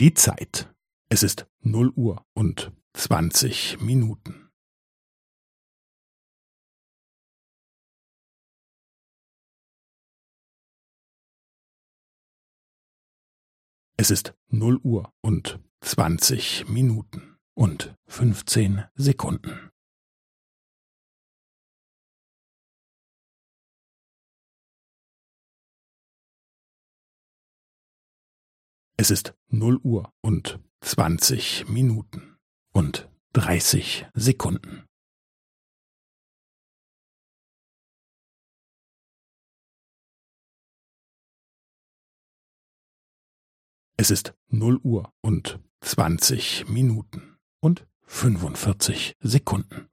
Die Zeit. Es ist null Uhr und zwanzig Minuten. Es ist null Uhr und zwanzig Minuten und fünfzehn Sekunden. Es ist null Uhr und zwanzig Minuten und dreißig Sekunden. Es ist null Uhr und zwanzig Minuten und fünfundvierzig Sekunden.